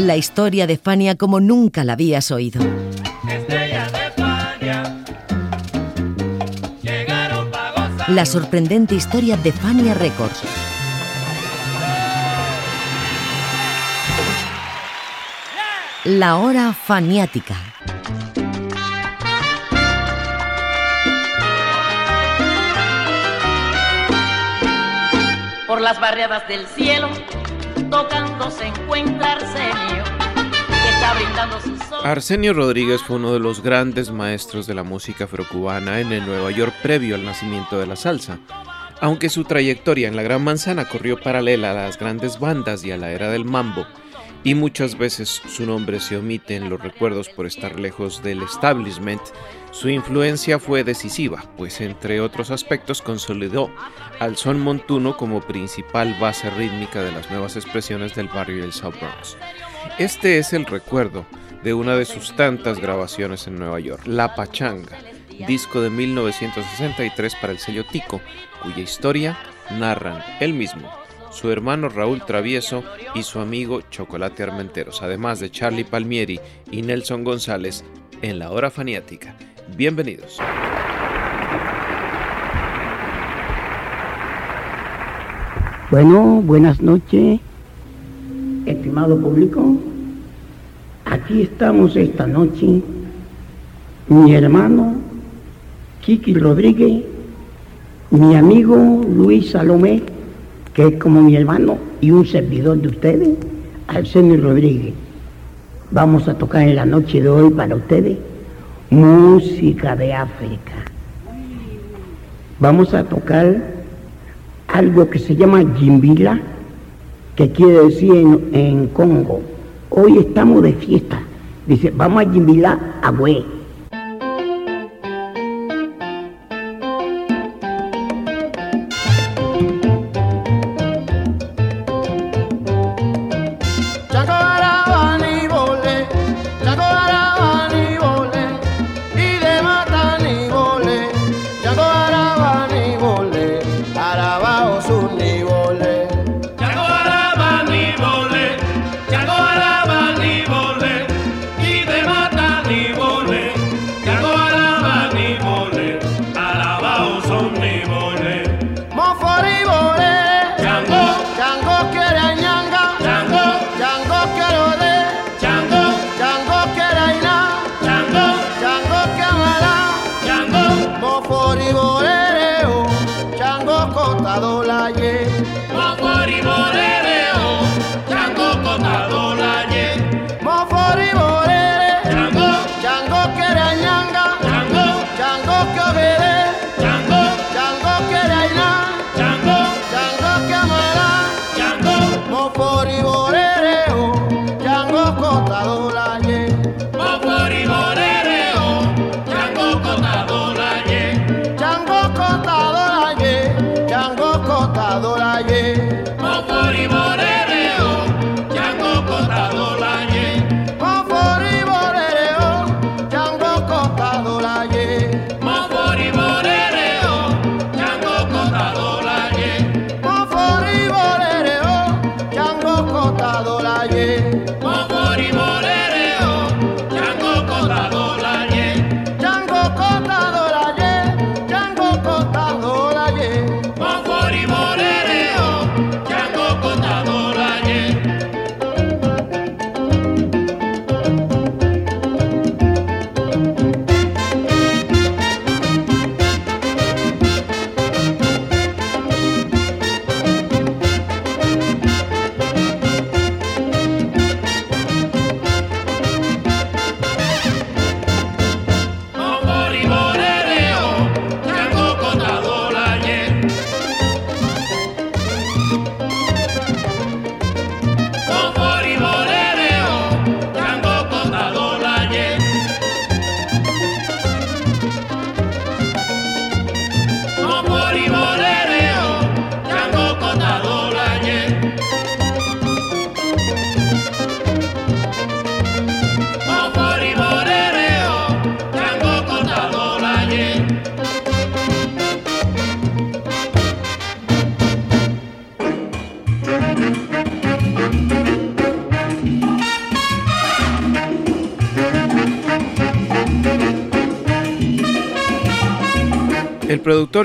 La historia de Fania como nunca la habías oído. La sorprendente historia de Fania Records. La hora faniática. Por las barriadas del cielo, tocando se encuentra Arsenio. Arsenio Rodríguez fue uno de los grandes maestros de la música afrocubana en el Nueva York previo al nacimiento de la salsa. Aunque su trayectoria en la Gran Manzana corrió paralela a las grandes bandas y a la era del mambo, y muchas veces su nombre se omite en los recuerdos por estar lejos del establishment, su influencia fue decisiva, pues entre otros aspectos consolidó al son montuno como principal base rítmica de las nuevas expresiones del barrio del South Bronx. Este es el recuerdo de una de sus tantas grabaciones en Nueva York, La Pachanga, disco de 1963 para el sello Tico, cuya historia narran él mismo, su hermano Raúl Travieso y su amigo Chocolate Armenteros, además de Charlie Palmieri y Nelson González en la hora faniática. Bienvenidos. Bueno, buenas noches, estimado público. Aquí estamos esta noche, mi hermano Kiki Rodríguez, mi amigo Luis Salomé, que es como mi hermano y un servidor de ustedes, Arsenio Rodríguez. Vamos a tocar en la noche de hoy para ustedes música de África. Vamos a tocar algo que se llama Jimbila, que quiere decir en, Congo, hoy estamos de fiesta. Dice, vamos a Jimbila a Güey.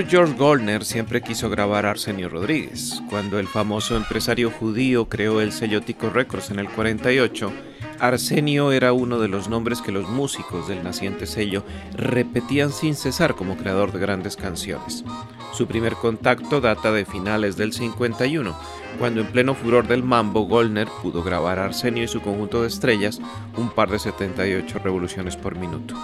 George Goldner siempre quiso grabar a Arsenio Rodríguez. Cuando el famoso empresario judío creó el sello Tico Records en el 48, Arsenio era uno de los nombres que los músicos del naciente sello repetían sin cesar como creador de grandes canciones. Su primer contacto data de finales del 51, cuando en pleno furor del mambo Goldner pudo grabar a Arsenio y su conjunto de estrellas un par de 78 revoluciones por minuto.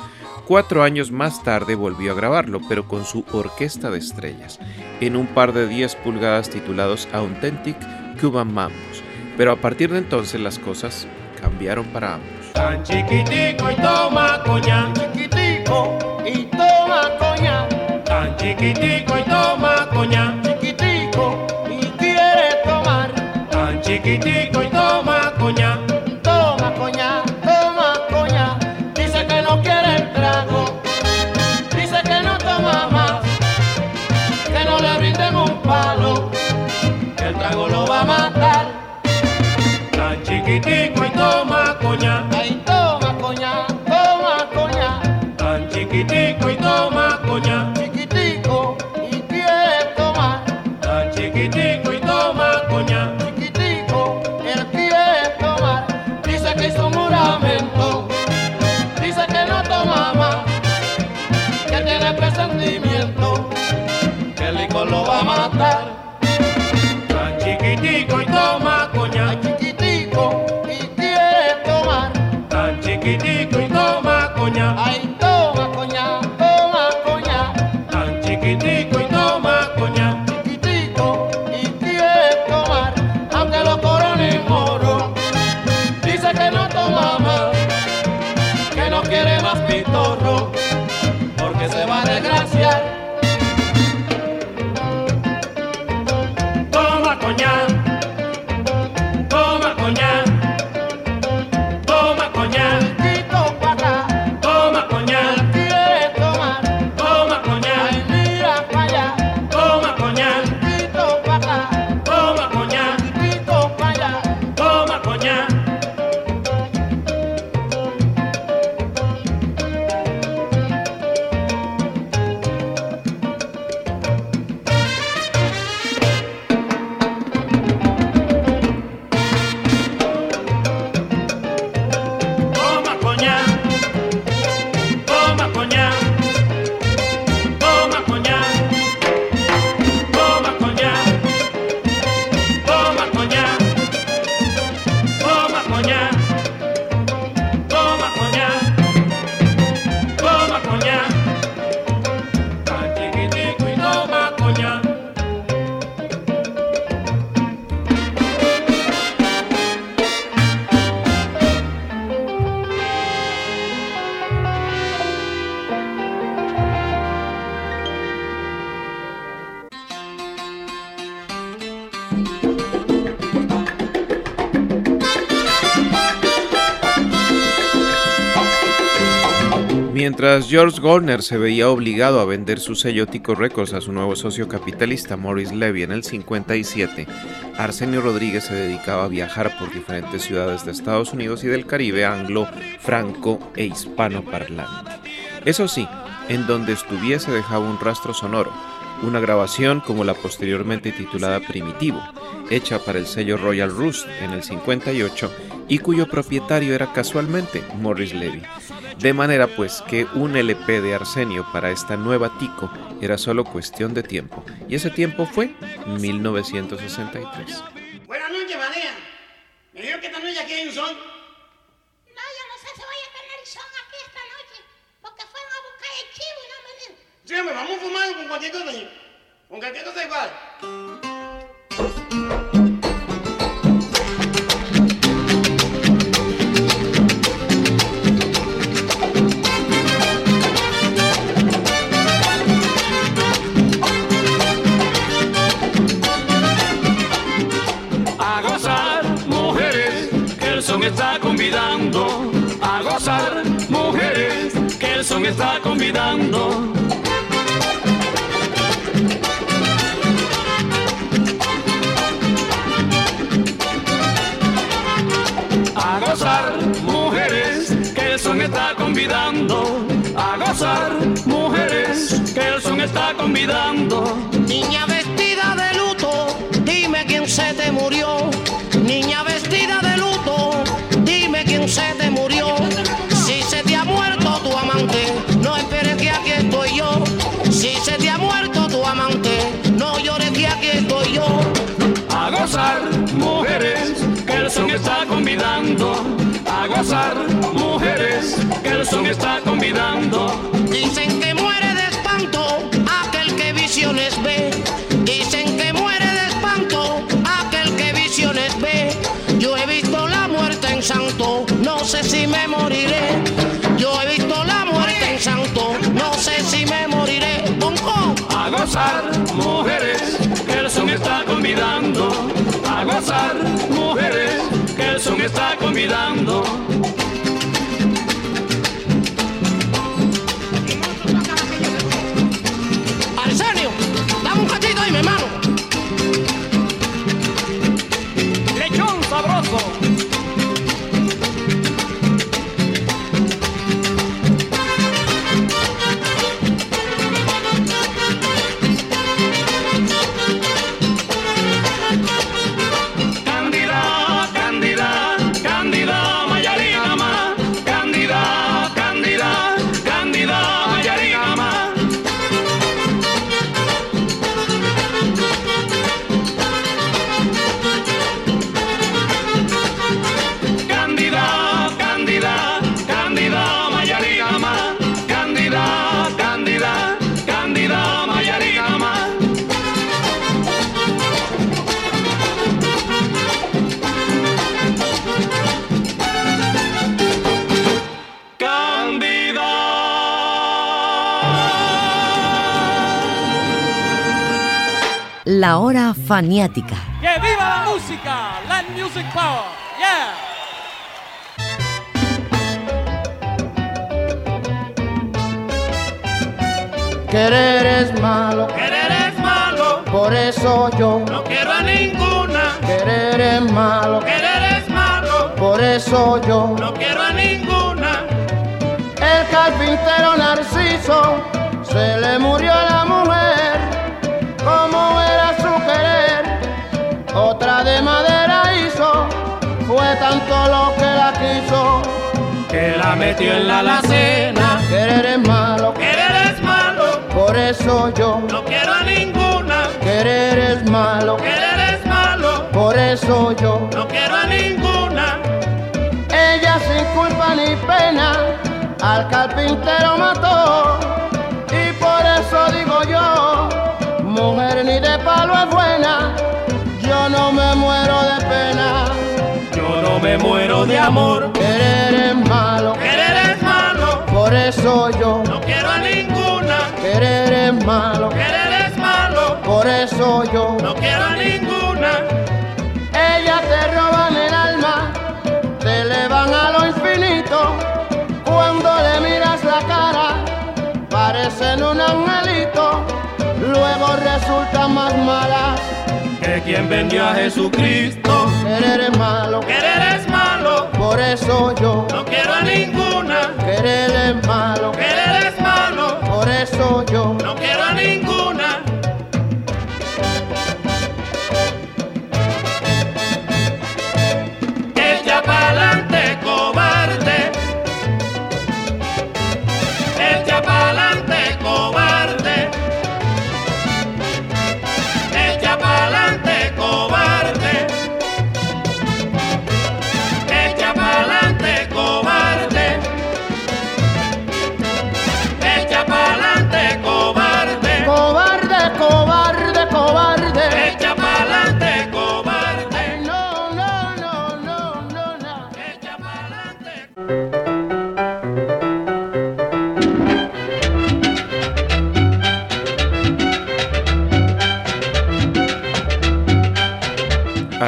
Cuatro años más tarde volvió a grabarlo, pero con su orquesta de estrellas, en un par de 10 pulgadas titulados Authentic Cuban Mambos. Pero a partir de entonces las cosas cambiaron para ambos. Tan chiquitico y toma coña, chiquitico y toma coña, tan chiquitico y toma coña, chiquitico y quiere tomar, tan chiquitico y toma coña, George Goldner se veía obligado a vender su sello Tico Records a su nuevo socio capitalista Morris Levy en el 57, Arsenio Rodríguez se dedicaba a viajar por diferentes ciudades de Estados Unidos y del Caribe anglo, franco e hispano parlante. Eso sí, en donde estuviese dejaba un rastro sonoro, una grabación como la posteriormente titulada Primitivo, hecha para el sello Royal Roost en el 58 y cuyo propietario era casualmente Morris Levy. De manera pues que un LP de Arsenio para esta nueva Tico era solo cuestión de tiempo, y ese tiempo fue 1963. Buenas noches, María. Me dijeron que esta noche aquí hay un son. No, yo no sé si voy a tener son aquí esta noche, porque fueron a buscar el chivo y no me dieron. Sí, hombre, vamos fumando con cualquier cosa. Con cualquier cosa igual. Está convidando. A gozar, mujeres, que el son está convidando. A gozar, mujeres, que el son está convidando. Niña vestida de luto, dime quién se te murió. Niña vestida de está convidando. A gozar, mujeres, el son está convidando. Dicen que muere de espanto aquel que visiones ve. Dicen que muere de espanto aquel que visiones ve. Yo he visto la muerte en santo, no sé si me moriré. Yo he visto la muerte en santo, no sé si me moriré. Bonco. A gozar, mujeres, el son está convidando. A gozar, son está convidando. ¡Que viva la música! Land Music Power. Yeah. Querer es malo, Querer es malo, por eso yo. no quiero a ninguna. Querer es malo, Querer es malo, por eso yo. no quiero a ninguna. El carpintero Narciso la metió en la alacena. Querer es malo, Querer es malo, por eso yo. no quiero a ninguna. Querer es malo, Querer es malo, por eso yo. no quiero a ninguna. Ella sin culpa ni pena al carpintero mató. Y por eso digo yo, mujer ni de palo es buena. Yo no me muero de pena. Yo no me muero de amor. Querer por eso yo. no quiero a ninguna. Querer es malo, Querer es malo, por eso yo. no quiero a ninguna. Ellas te roban el alma, te elevan a lo infinito. Cuando le miras la cara, parecen un angelito. Luego resultan más malas. Que quien vendió a Jesucristo. Querer es malo, Querer es malo, por eso yo. no quiero a ninguna. Querer es malo, Querer es malo, por eso yo. no quiero a ninguna.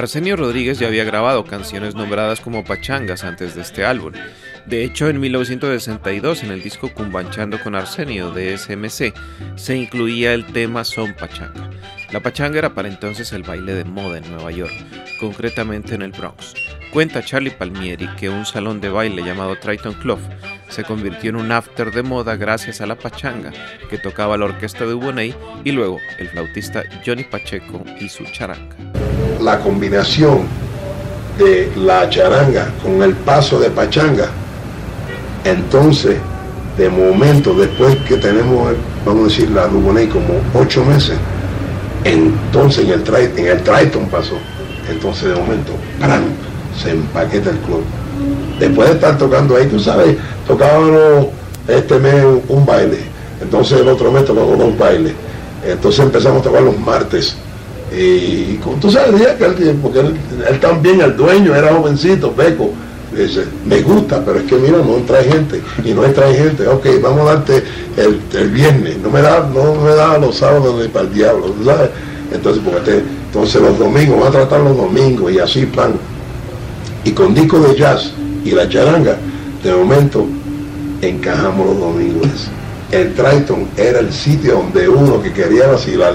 Arsenio Rodríguez ya había grabado canciones nombradas como pachangas antes de este álbum. De hecho, en 1962, en el disco Cumbanchando con Arsenio de SMC, se incluía el tema Son Pachanga. La pachanga era para entonces el baile de moda en Nueva York, concretamente en el Bronx. Cuenta Charlie Palmieri que un salón de baile llamado Triton Club se convirtió en un after de moda gracias a la pachanga que tocaba la orquesta de Uboney y luego el flautista Johnny Pacheco y su charanga. La combinación de la charanga con el paso de pachanga, entonces, de momento, después que tenemos, vamos a decir, la Duboney como ocho meses, entonces en el, Triton pasó. Entonces, de momento, ¡pram! Se empaqueta el club. Después de estar tocando ahí, tú sabes, tocábamos este mes un baile, entonces el otro mes tocábamos dos bailes, entonces empezamos a tocar los martes. Y tú sabes, que él, porque él, también, el dueño, era jovencito, dice, me gusta, pero es que mira, no trae gente, y no trae gente, ok, vamos a darte el, viernes, no me da, no me da los sábados ni para el diablo, ¿sabes? Entonces, porque entonces los domingos, vamos a tratar los domingos y así plan y con disco de jazz y la charanga, de momento encajamos los domingos. El Triton era el sitio donde uno que quería vacilar,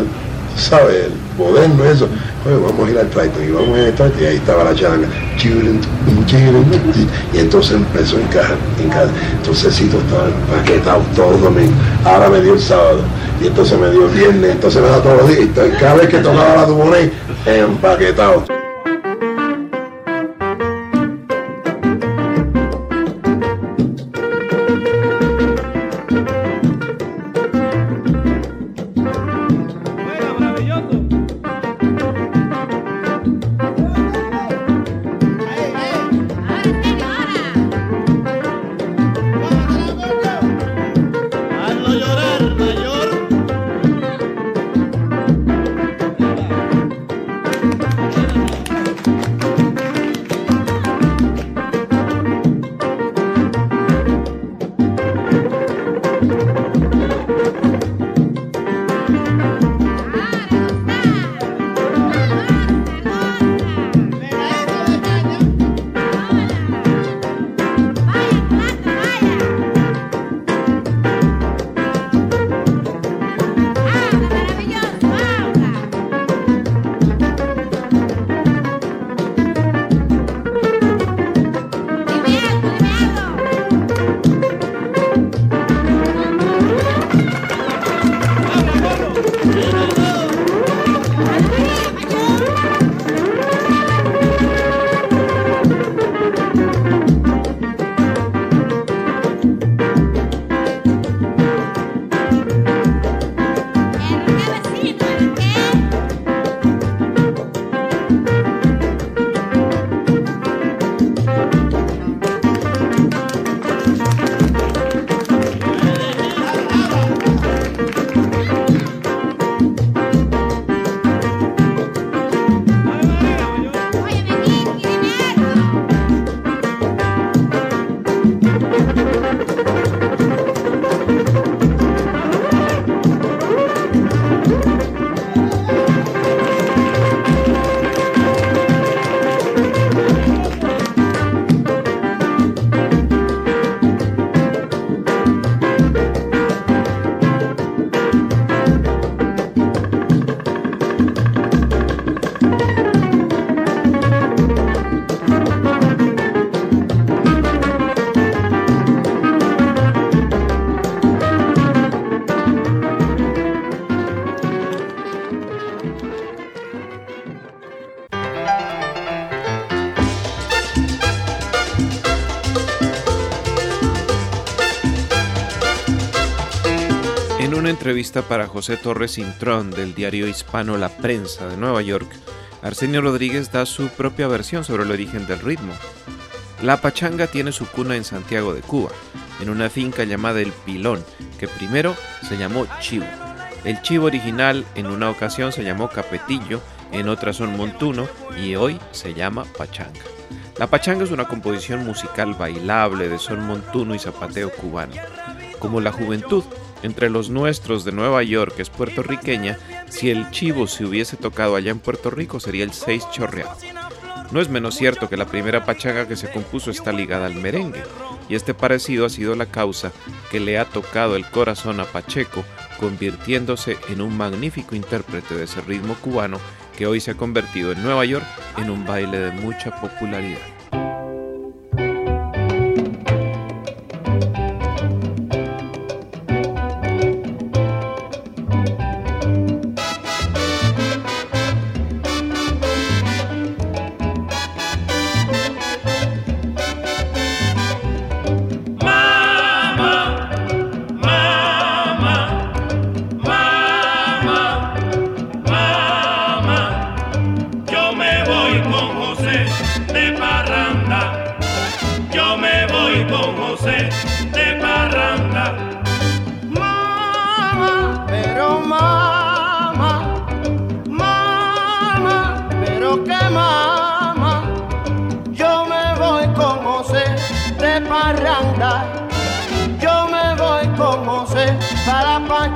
¿sabe? El moderno eso. Oye, vamos a ir al Triton y vamos a ir al Triton y ahí estaba la charanga. Y entonces empezó a encajar, encajar. Entonces Cito estaba empaquetado todos los domingos. Ahora me dio el sábado y entonces me dio el viernes, entonces me da todos los días. Entonces, cada vez que tocaba la Dubonnet, empaquetado. Entrevista para José Torres Intrón del diario hispano La Prensa de Nueva York, Arsenio Rodríguez da su propia versión sobre el origen del ritmo. La pachanga tiene su cuna en Santiago de Cuba, en una finca llamada El Pilón, que primero se llamó Chivo. El chivo original en una ocasión se llamó Capetillo, en otra son Montuno y hoy se llama Pachanga. La pachanga es una composición musical bailable de son montuno y zapateo cubano. Como la juventud, entre los nuestros de Nueva York, es puertorriqueña, si el chivo se hubiese tocado allá en Puerto Rico sería el 6 chorreado. No es menos cierto que la primera pachanga que se compuso está ligada al merengue, y este parecido ha sido la causa que le ha tocado el corazón a Pacheco, convirtiéndose en un magnífico intérprete de ese ritmo cubano que hoy se ha convertido en Nueva York en un baile de mucha popularidad.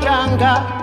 Para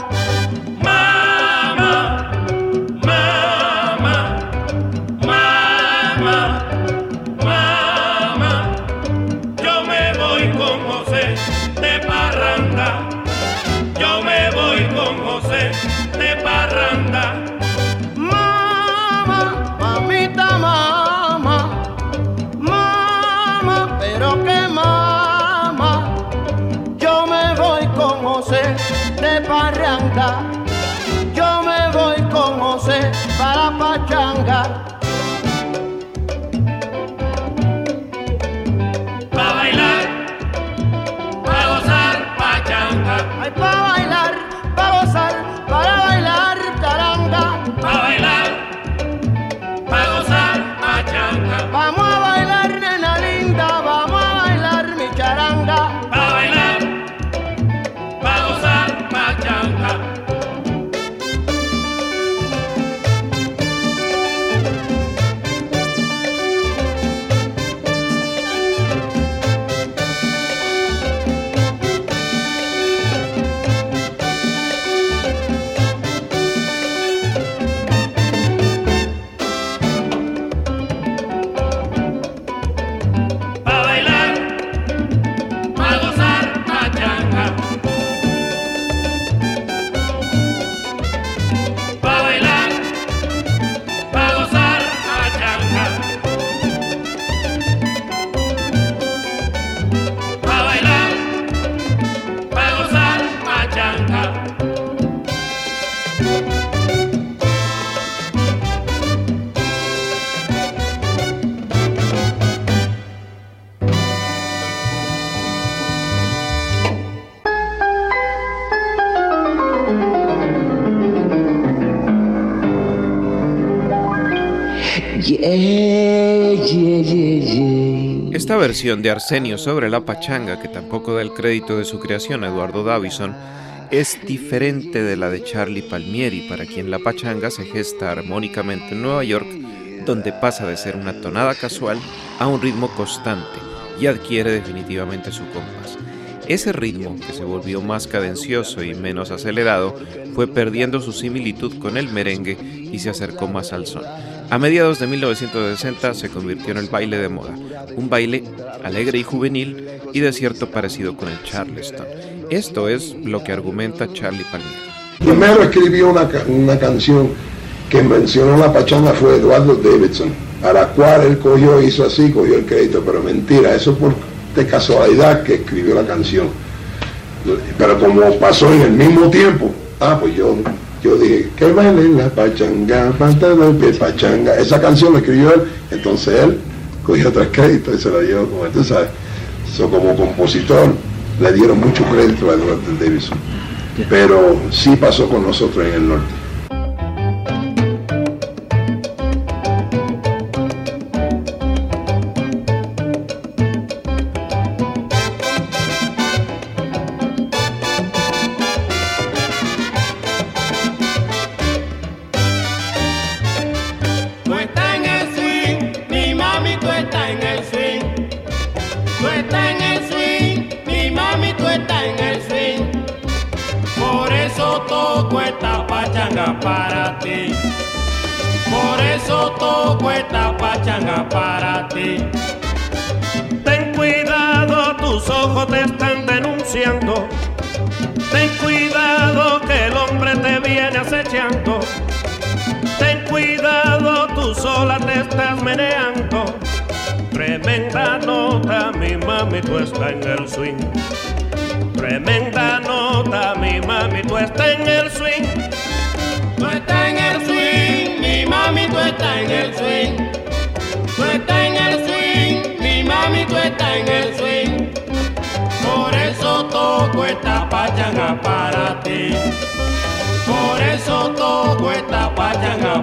versión de Arsenio sobre la pachanga, que tampoco da el crédito de su creación a Eduardo Davison, es diferente de la de Charlie Palmieri, para quien la pachanga se gesta armónicamente en Nueva York, donde pasa de ser una tonada casual a un ritmo constante y adquiere definitivamente su compás. Ese ritmo, que se volvió más cadencioso y menos acelerado, fue perdiendo su similitud con el merengue y se acercó más al son. A mediados de 1960 se convirtió en el baile de moda, un baile alegre y juvenil y de cierto parecido con el Charleston. Esto es lo que argumenta Charlie Palmieri. Primero escribió una, una canción que mencionó la pachanga fue Eduardo Davidson, a la cual él cogió, hizo así, cogió el crédito, pero mentira, eso por de casualidad que escribió la canción. Pero como pasó en el mismo tiempo, ah, pues yo, yo dije, que baile la pachanga, pie pachanga. Esa canción la escribió él, entonces él cogió tres créditos y se la dio, como tú sabes. So, como compositor le dieron mucho crédito a Eduardo Davidson. Pero sí pasó con nosotros en el norte.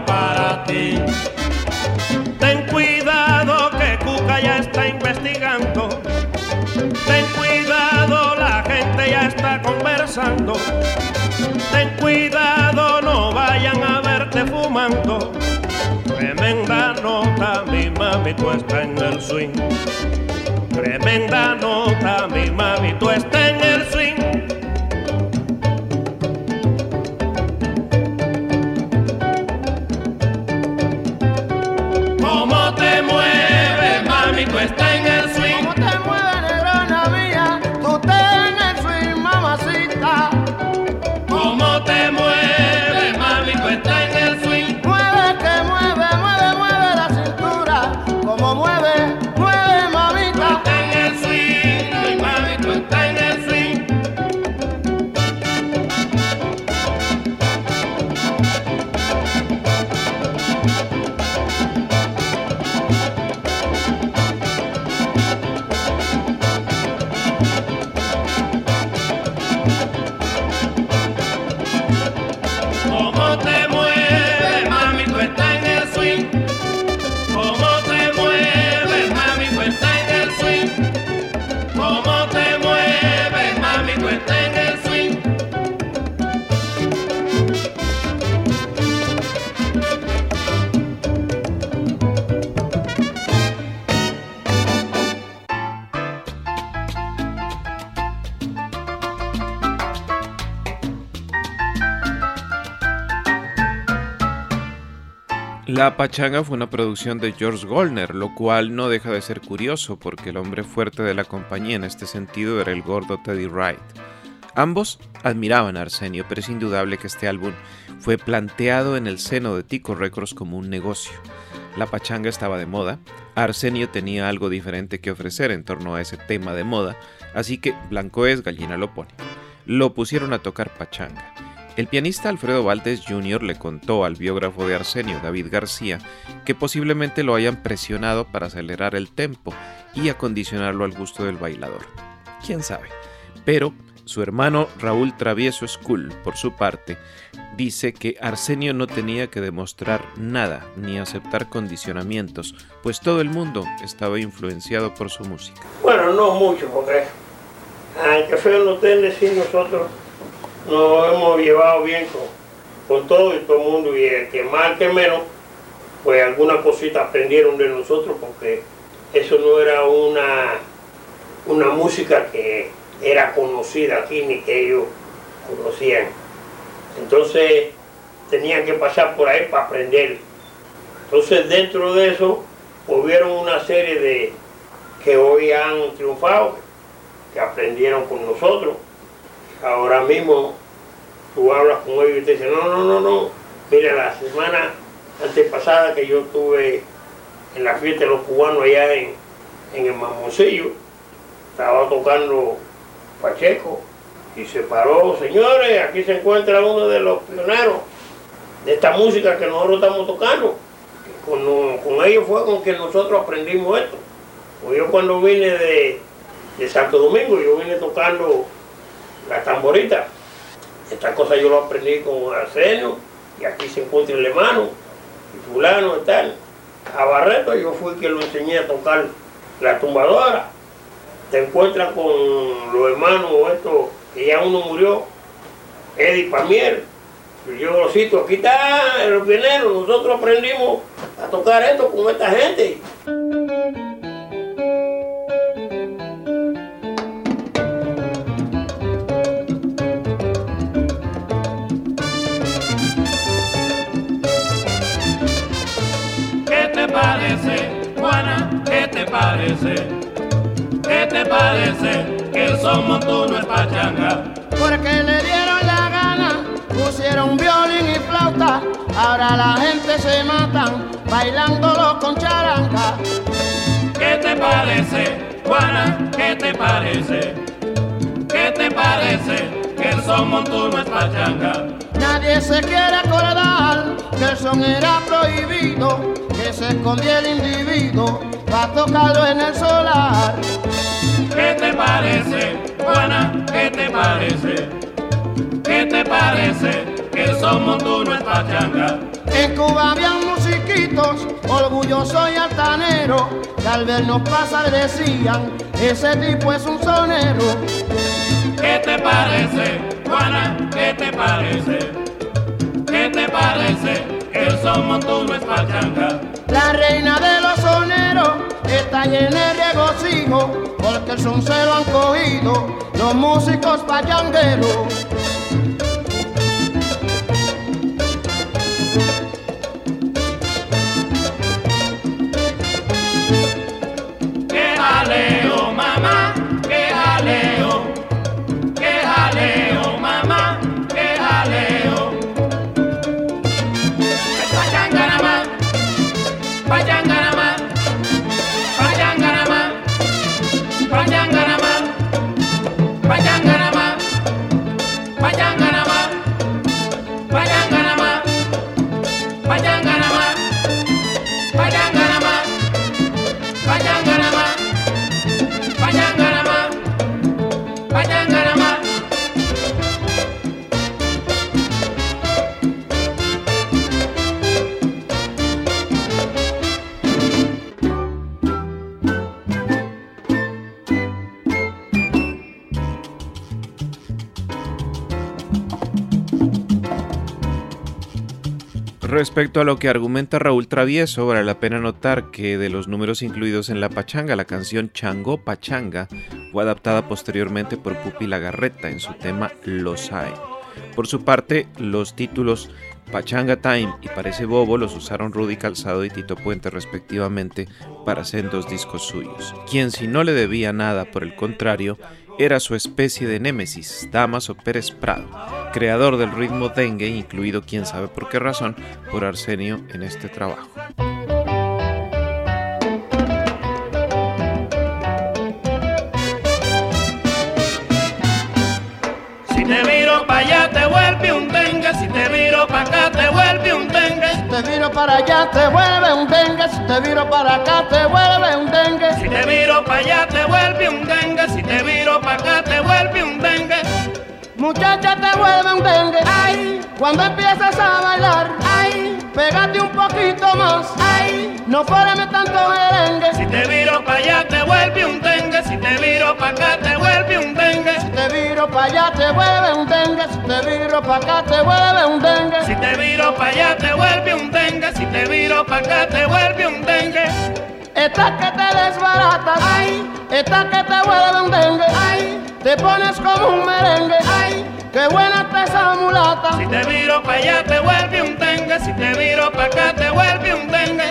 Para ti. Ten cuidado que Cuca ya está investigando. Ten cuidado, la gente ya está conversando. Ten cuidado, no vayan a verte fumando. Tremenda nota, mi mami, tú estás en el swing. Tremenda nota, mi mami, tú estás La Pachanga fue una producción de George Goldner, lo cual no deja de ser curioso porque el hombre fuerte de la compañía en este sentido era el gordo Teddy Wright. Ambos admiraban a Arsenio, pero es indudable que este álbum fue planteado en el seno de Tico Records como un negocio. La pachanga estaba de moda, Arsenio tenía algo diferente que ofrecer en torno a ese tema de moda, así que blanco es, gallina lo pone. Lo pusieron a tocar pachanga. El pianista Alfredo Valdés Jr. le contó al biógrafo de Arsenio, David García, que posiblemente lo hayan presionado para acelerar el tempo y acondicionarlo al gusto del bailador. ¿Quién sabe? Pero su hermano Raúl Travieso School, por su parte, dice que Arsenio no tenía que demostrar nada ni aceptar condicionamientos, pues todo el mundo estaba influenciado por su música. Bueno, no mucho, porque aunque feo no tenga sí nosotros nos hemos llevado bien con, con todo y todo el mundo, y el que más, que menos, pues algunas cositas aprendieron de nosotros, porque eso no era una, una música que era conocida aquí ni que ellos conocían. Entonces tenían que pasar por ahí para aprender. Entonces dentro de eso hubieron una serie de que hoy han triunfado, que aprendieron con nosotros. Ahora mismo tú hablas con ellos y te dicen, no, no, no, no. Mira, la semana antepasada que yo estuve en la fiesta de los cubanos allá en, en el Mamoncillo, estaba tocando Pacheco y se paró, señores, aquí se encuentra uno de los pioneros de esta música que nosotros estamos tocando. Con, con ellos fue con que nosotros aprendimos esto. Pues yo cuando vine de, de Santo Domingo, yo vine tocando la tamborita. Esta cosa yo lo aprendí con Arsenio, y aquí se encuentra el hermano, y fulano y tal. A Barreto yo fui quien lo enseñé a tocar la tumbadora. Te encuentras con los hermanos estos, que ya uno murió, Eddie Pamier. Yo lo cito, aquí está el pionero, nosotros aprendimos a tocar esto con esta gente. Parece? ¿Qué te parece que el son montuno es pachanga? Porque le dieron la gana, pusieron violín y flauta. Ahora la gente se matan bailándolo con charanga. ¿Qué te parece, Juana? ¿Qué te parece? ¿Qué te parece que el son montuno es pachanga? Nadie se quiere acordar que el son era prohibido, que se escondía el individuo para tocarlo en el solar. ¿Qué te parece, Juana? ¿Qué te parece? ¿Qué te parece que el son montuno es pachanga? En Cuba habían musiquitos, orgulloso y altanero, que al vernos pasar decían ese tipo es un sonero. ¿Qué te parece, Juana? ¿Qué te parece? ¿Qué te parece? El son montuno es pachanga. La reina de los soneros está llena de regocijo, porque el son se lo han cogido los músicos pachangueros. Respecto a lo que argumenta Raúl Travieso, vale la pena notar que de los números incluidos en La Pachanga, la canción Chango Pachanga fue adaptada posteriormente por Pupi Lagarreta en su tema Los hay. Por su parte, los títulos Pachanga Time y Parece Bobo los usaron Rudy Calzado y Tito Puente respectivamente para hacer dos discos suyos. Quien si no le debía nada, por el contrario, era su especie de némesis, Damaso Pérez Prado, creador del ritmo dengue, incluido quién sabe por qué razón, por Arsenio en este trabajo. Para allá te vuelve un dengue, si te viro para acá te vuelve un dengue. Si te miro para allá te vuelve un dengue, si te miro para acá te vuelve un dengue. Muchacha te vuelve un dengue, ay, cuando empiezas a bailar, ay, pégate un poquito más, ay, no formes tanto merengue. Si te miro para allá te vuelve un dengue, si te miro para acá te vuelve un dengue. Si te viro para allá te vuelve un dengue, si te viro para acá te vuelve un dengue. Si te miro para allá te vuelve un dengue, si te miro para acá te vuelve un dengue. Esta que te desbaratas, ay, esta que te vuelve un dengue, ay, te pones como un merengue, ay, qué buena está esa mulata. Si te miro para allá te vuelve un dengue, si te miro para acá te vuelve un. Dengue,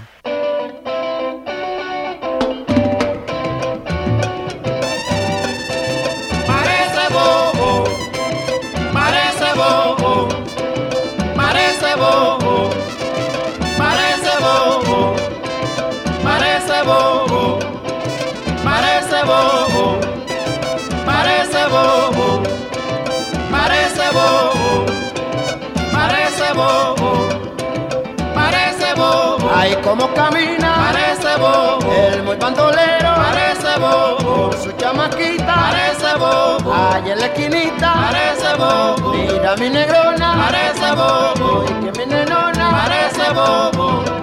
Cómo camina, Parece bobo, el muy bandolero, parece bobo, con su chamaquita, parece bobo, allá en la esquinita, parece bobo, mira mi negrona, parece bobo, y que mi nenona, parece Entre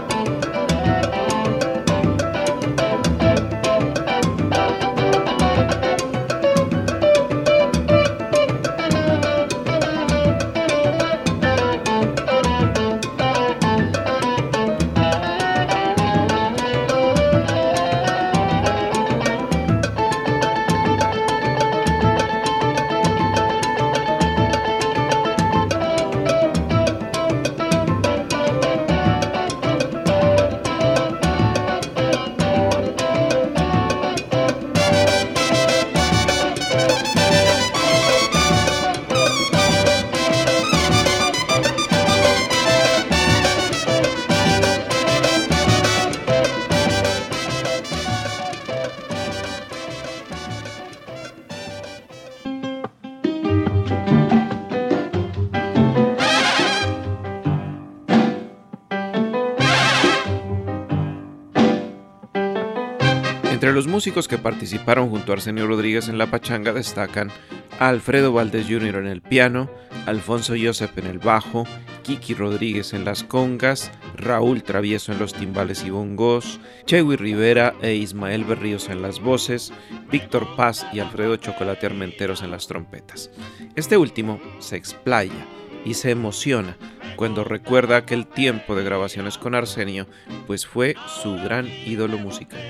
los músicos que participaron junto a Arsenio Rodríguez en la pachanga destacan Alfredo Valdés Jr. en el piano, Alfonso Josep en el bajo, Kiki Rodríguez en las congas, Raúl Travieso en los timbales y bongos, Chewy Rivera e Ismael Berríos en las voces, Víctor Paz y Alfredo Chocolate Armenteros en las trompetas. Este último se explaya y se emociona cuando recuerda aquel tiempo de grabaciones con Arsenio, pues fue su gran ídolo musical.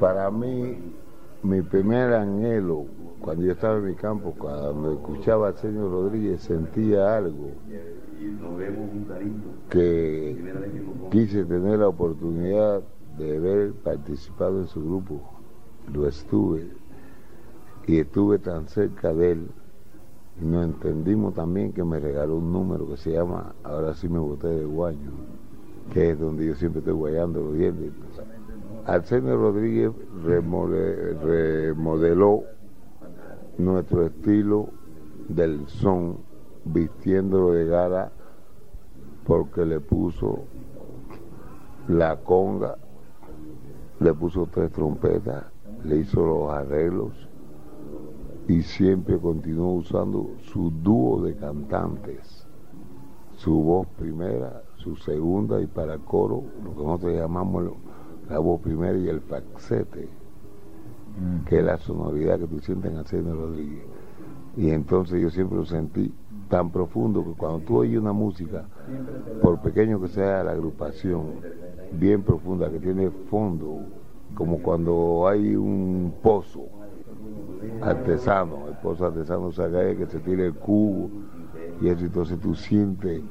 Para mí, mi primer anhelo, cuando yo estaba en mi campo, cuando escuchaba a señor Rodríguez, sentía algo que quise tener la oportunidad de haber participado en su grupo. Lo estuve y estuve tan cerca de él. Nos entendimos también que me regaló un número que se llama Ahora sí me boté de guaño, que es donde yo siempre estoy guayando los dientes. Arsenio Rodríguez remodeló nuestro estilo del son, vistiéndolo de gala, porque le puso la conga, le puso tres trompetas, le hizo los arreglos y siempre continuó usando su dúo de cantantes, su voz primera, su segunda y para coro, lo que nosotros llamamos la voz primera y el faxete, mm. que es la sonoridad que tú sientes en Arsenio Rodríguez. Y entonces yo siempre lo sentí tan profundo que cuando tú oyes una música, por pequeño que sea la agrupación, bien profunda, que tiene fondo, como cuando hay un pozo artesano, el pozo artesano se que se tira el cubo, y eso entonces tú sientes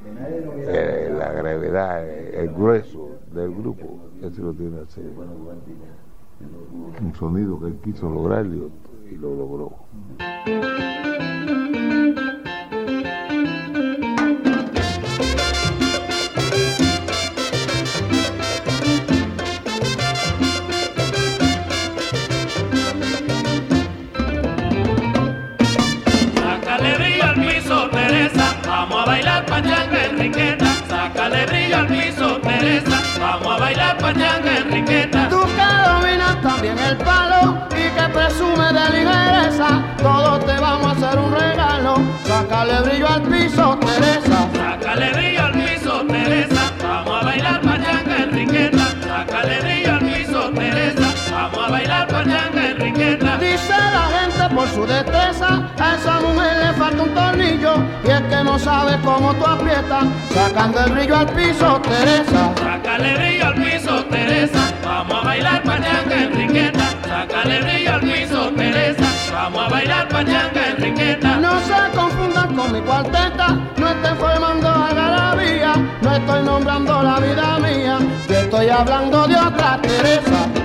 eh, la gravedad, el grueso del grupo. Eso lo tiene hacer. Un sonido que quiso lograr y lo logró. Bailar pañanga Enriqueta. Tú que dominas también el palo y que presume de ligereza, todos te vamos a hacer un regalo. Sácale brillo al piso, Teresa. Sácale brillo al piso, Teresa. Vamos a bailar pañanga Enriqueta. Sácale brillo al piso, Teresa. Vamos a bailar pañanga Enriqueta. Dice la gente por su destreza, a esa mujer le falta un tornillo y es que no sabe cómo tú aprietas, sacando el brillo al piso, Teresa. Sácale brillo Teresa. Vamos a bailar pañanga Enriqueta. Sácale brillo al piso, Teresa. Vamos a bailar pañanga Enriqueta. No se confundan con mi cuarteta, no estoy formando vía, no estoy nombrando la vida mía, yo estoy hablando de otra. Teresa.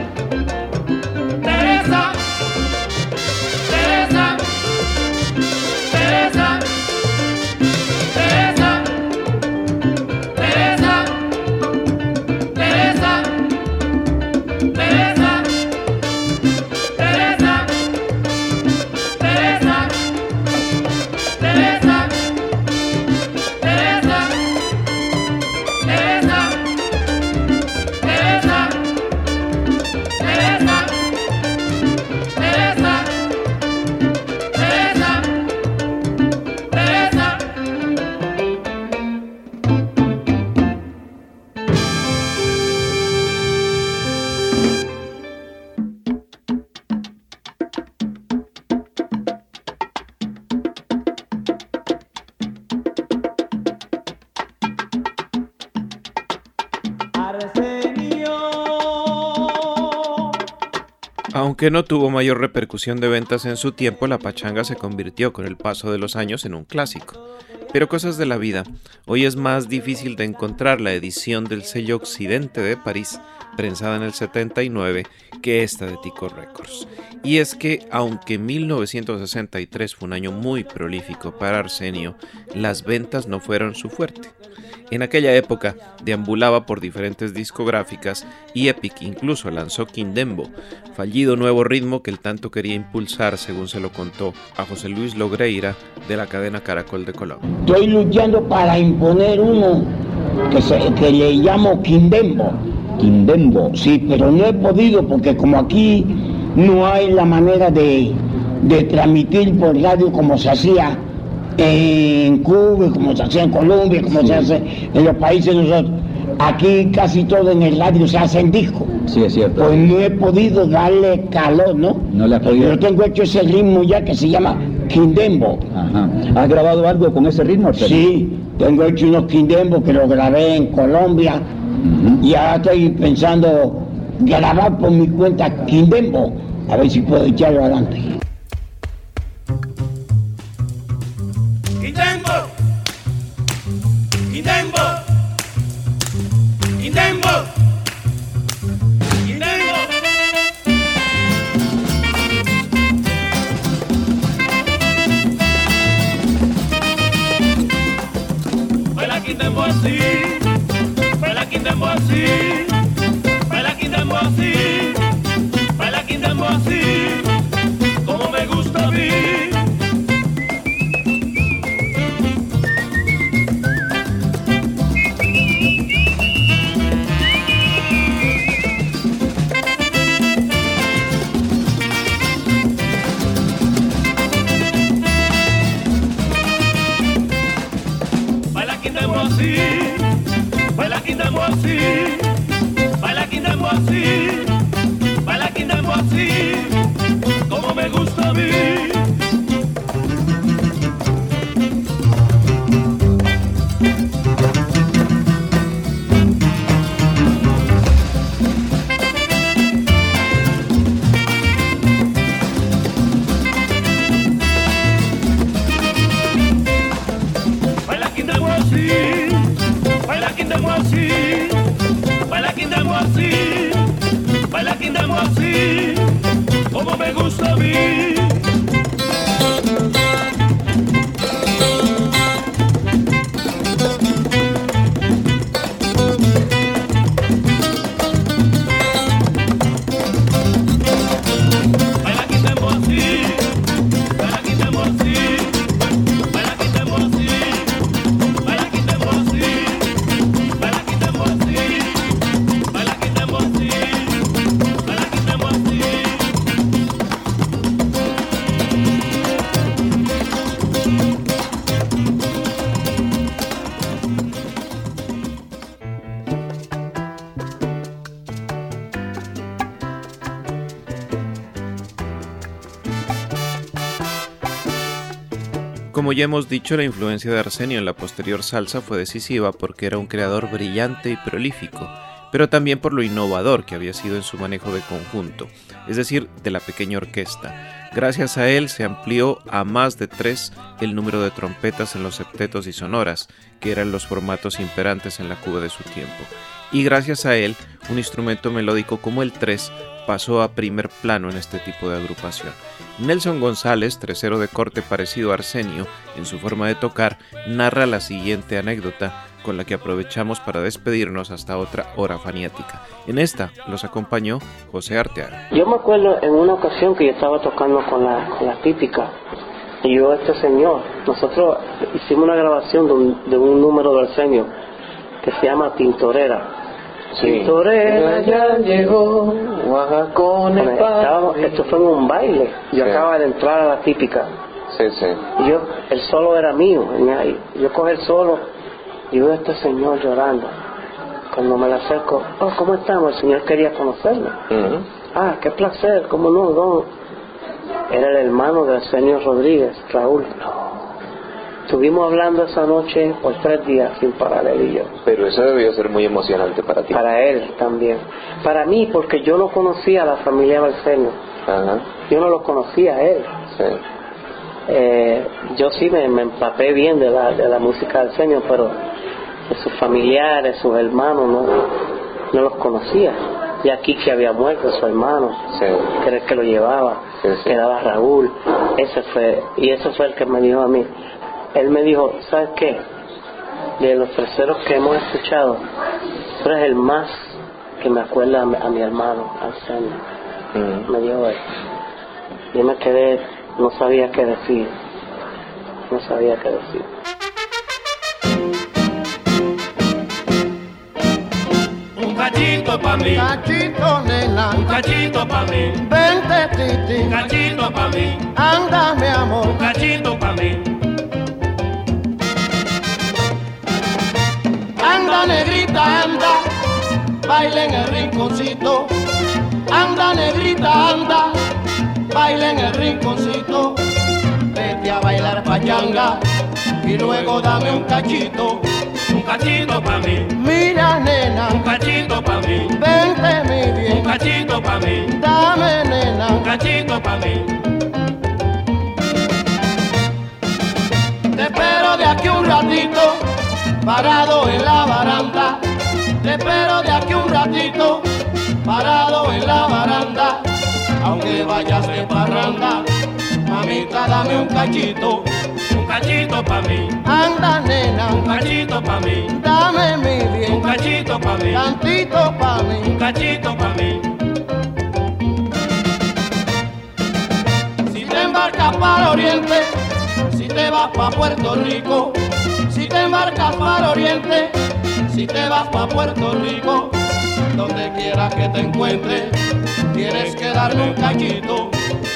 Aunque no tuvo mayor repercusión de ventas en su tiempo, la pachanga se convirtió con el paso de los años en un clásico. Pero cosas de la vida, hoy es más difícil de encontrar la edición del sello Occidente de París, prensada en el 79, que esta de Tico Records. Y es que, aunque 1963 fue un año muy prolífico para Arsenio, las ventas no fueron su fuerte. En aquella época deambulaba por diferentes discográficas y Epic incluso lanzó Quindembo, fallido nuevo ritmo que el tanto quería impulsar, según se lo contó a José Luis Logreira de la cadena Caracol de Colombia. Estoy luchando para imponer uno que, que le llamo Quindembo. Quindembo, sí, pero no he podido porque como aquí no hay la manera de, de transmitir por radio como se hacía en Cuba, como se hacía en Colombia, como se hace en los países de nosotros. Aquí casi todo en el radio se hace en disco. Sí, es cierto. Pues no he podido darle calor, ¿no? No le ha podido. Yo tengo hecho ese ritmo ya que se llama Quindembo. Ajá. ¿Has grabado algo con ese ritmo? Sí, tengo hecho unos Quindembo que lo grabé en Colombia y ahora estoy pensando grabar por mi cuenta Quindembo, a ver si puedo echarlo adelante. Ya hemos dicho, la influencia de Arsenio en la posterior salsa fue decisiva porque era un creador brillante y prolífico, pero también por lo innovador que había sido en su manejo de conjunto, es decir, de la pequeña orquesta. Gracias a él se amplió a más de tres el número de trompetas en los septetos y sonoras, que eran los formatos imperantes en la Cuba de su tiempo. Y gracias a él, un instrumento melódico como el tres pasó a primer plano en este tipo de agrupación. Nelson González, tresero de corte parecido a Arsenio en su forma de tocar, narra la siguiente anécdota con la que aprovechamos para despedirnos hasta otra hora faniática. En esta los acompañó José Arteaga. Yo me acuerdo en una ocasión que yo estaba tocando con la, típica y yo este señor, nosotros hicimos una grabación de un, de un número de Arsenio que se llama Tintorera. Tintorera ya llegó, Oaxacones Bueno, pa- estábamos- Esto fue en un baile, yo Sí. acababa de entrar a la típica Sí, sí. y yo, el solo era mío, yo cogí el solo y veo a este señor llorando. Cuando me le acerco, oh, ¿cómo estamos? El señor quería conocerme. Ujú. Ah, qué placer, cómo no, no. Era el hermano del señor Rodríguez, Raúl. Estuvimos hablando esa noche por tres días sin parar él y yo. Pero eso debió ser muy emocionante para ti. Para él también. Para mí, porque yo no conocía a la familia Barcelona. Ajá. Yo no lo conocía a él. Sí. Eh, yo sí me, me empapé bien de la, de la música del Señor, pero de sus familiares, sus hermanos, no, no los conocía. Y aquí que había muerto su hermano, que era el que lo llevaba, quedaba Raúl, ese fue, y ese fue el que me dijo a mí. Él me dijo, ¿sabes qué? De los terceros que hemos escuchado, tú eres el más que me acuerda a mi, a mi hermano, Arsenio. Me dijo él. Yo me quedé, no sabía qué decir, no sabía qué decir. Un cachito pa' mí. Cachito, nena. Un cachito pa' mí. Vente, titi. Un cachito pa' mí. Anda, mi amor. Un cachito pa' mí. Anda, negrita, anda. Baila en el rinconcito. Anda, negrita, anda. Baila en el rinconcito. Vete a bailar pachanga. Y luego dame un cachito. Un cachito pa' mí. Mira, nena. Un cachito pa' mí. Vente, mi bien. Un cachito pa' mí. Dame, nena. Un cachito pa' mí. Te espero de aquí un ratito, parado en la baranda. Te espero de aquí un ratito, parado en la baranda. Aunque vayas de parranda, mamita, dame un cachito. Un cachito pa' mí. Anda, nena, Un cachito pa' mí. dame mi Un bien. cachito pa' mí. Tantito pa' Un mí. cachito pa' mí. Si te embarcas para Oriente, si te vas para Puerto Rico, te embarcas para Oriente, si te vas para Puerto Rico, donde quiera que te encuentres, tienes que darme un cachito.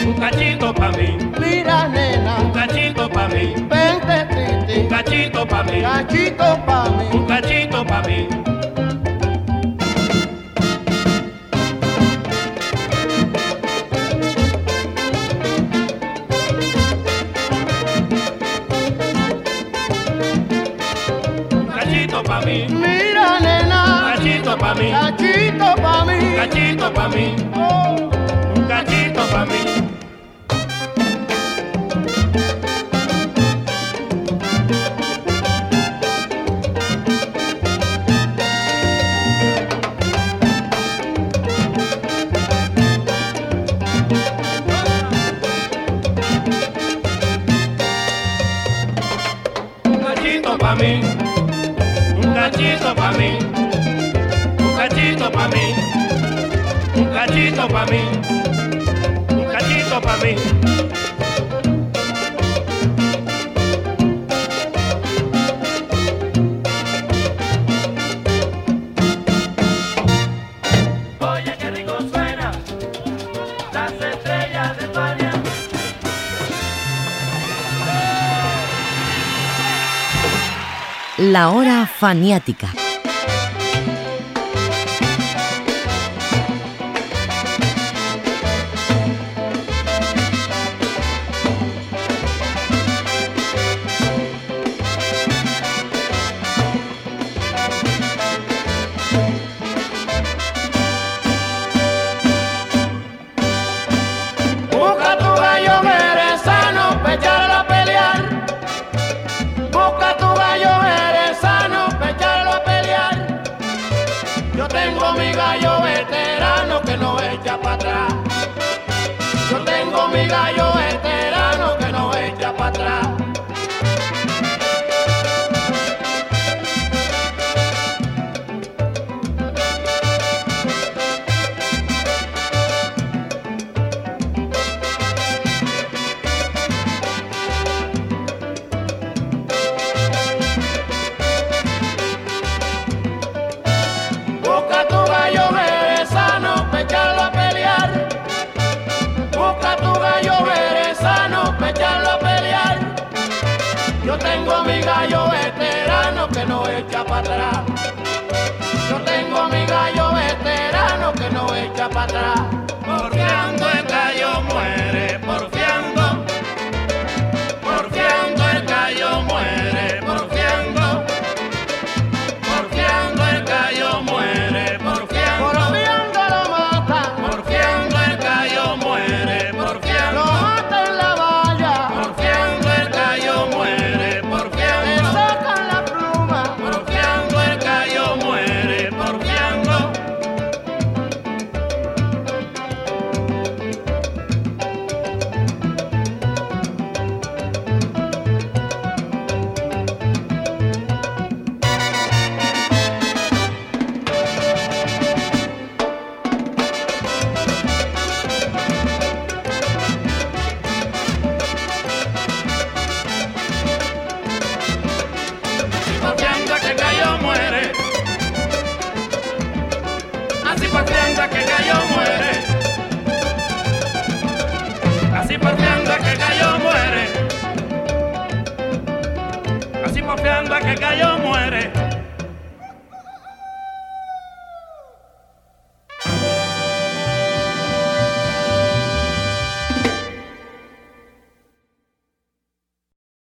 Un cachito pa' mí. Mira, Un nena, cachito pa' mí. vente, titi, Un cachito pa' mí. cachito pa' mí. Un cachito pa' mí. Cachito pa' mí. Un cachito pa' mí. Un cachito pa' mí. Un cachito pa' mí. Cachito pa' mí. Un cachito mí. La hora faniática. Patara.